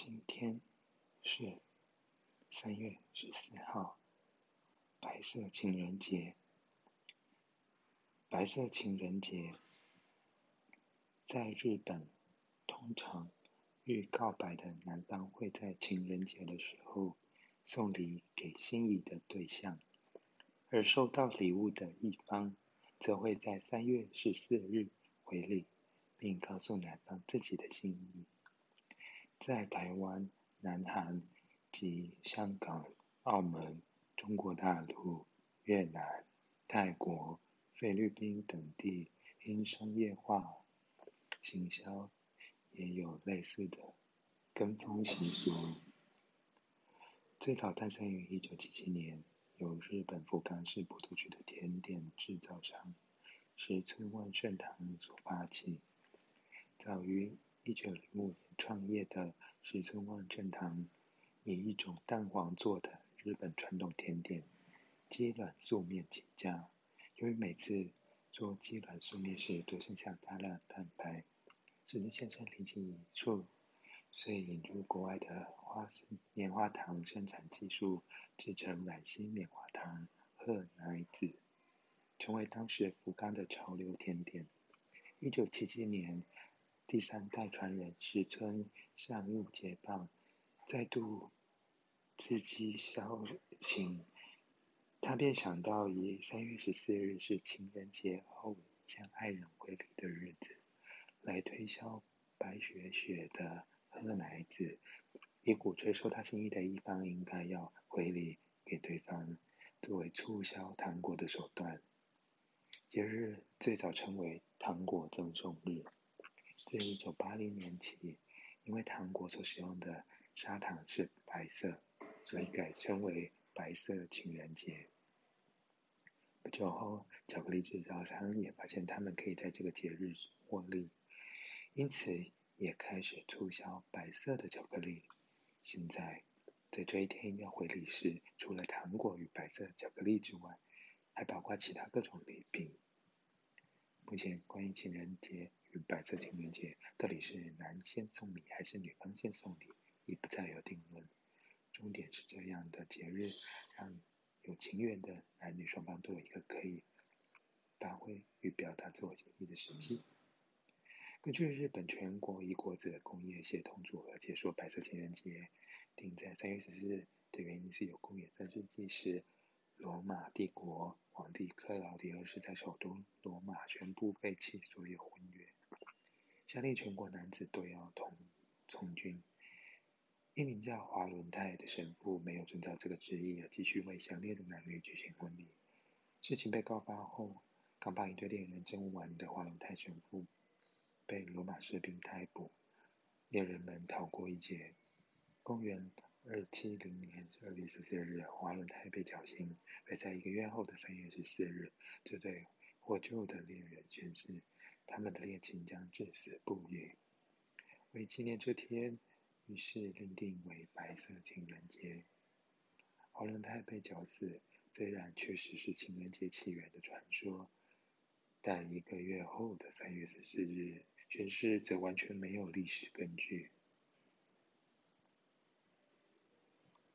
今天是三月十四号，白色情人节。白色情人节在日本，通常欲告白的男方会在情人节的时候送礼给心仪的对象，而收到礼物的一方则会在三月十四日回礼，并告诉男方自己的心意。在台湾、南韩及香港、澳门、中国大陆、越南、泰国、菲律宾等地，因商业化行销，也有类似的跟风习俗。最早诞生于一九七七年，由日本福冈市博多区的甜点制造商石村万盛堂所发起，早于一九零五年创业的石村万正堂，以一种蛋黄做的日本传统甜点鸡卵素面起家。由于每次做鸡卵素面时都剩下大量蛋白，石村先生灵机一触，遂引入国外的花生棉花糖生产技术，制成软心棉花糖和奶子，成为当时福冈的潮流甜点。一九七七年。第三代传人石村善悟接棒，再度刺激销情，他便想到以三月十四日是情人节后向爱人回礼的日子，来推销白雪雪的喝奶子，以鼓吹受他心意的一方应该要回礼给对方，作为促销糖果的手段。节日最早称为糖果赠送日。自一九八零年起，因为糖果所使用的砂糖是白色，所以改称为白色情人节。不久后，巧克力制造商也发现他们可以在这个节日获利，因此也开始促销白色的巧克力。现在，在这一天要回礼时，除了糖果与白色巧克力之外，还包括其他各种礼品。目前，关于情人节白色情人节到底是男先送礼还是女方先送礼，已不再有定论。重点是这样的节日，让有情缘的男女双方都有一个可以发挥与表达自我心意的时机。根据日本全国一国子工业协同组合解说，白色情人节定在三月十四日的原因是有公元三世纪时。罗马帝国皇帝克劳迪二世在首都罗马宣布废弃所有婚约，下令全国男子都要同从军。一名叫华伦泰的神父没有遵照这个旨意，而继续为相恋的男女举行婚礼。事情被告发后，刚帮一对恋人证完的华伦泰神父被罗马士兵逮捕，恋人们逃过一劫。公元二七零年二月十四日，华伦泰被绞刑，而在一个月后的三月十四日，这对获救的恋人宣誓，他们的恋情将至死不渝。为纪念这天，于是认定为白色情人节。华伦泰被绞死，虽然确实是情人节起源的传说，但一个月后的三月十四日宣誓则完全没有历史根据。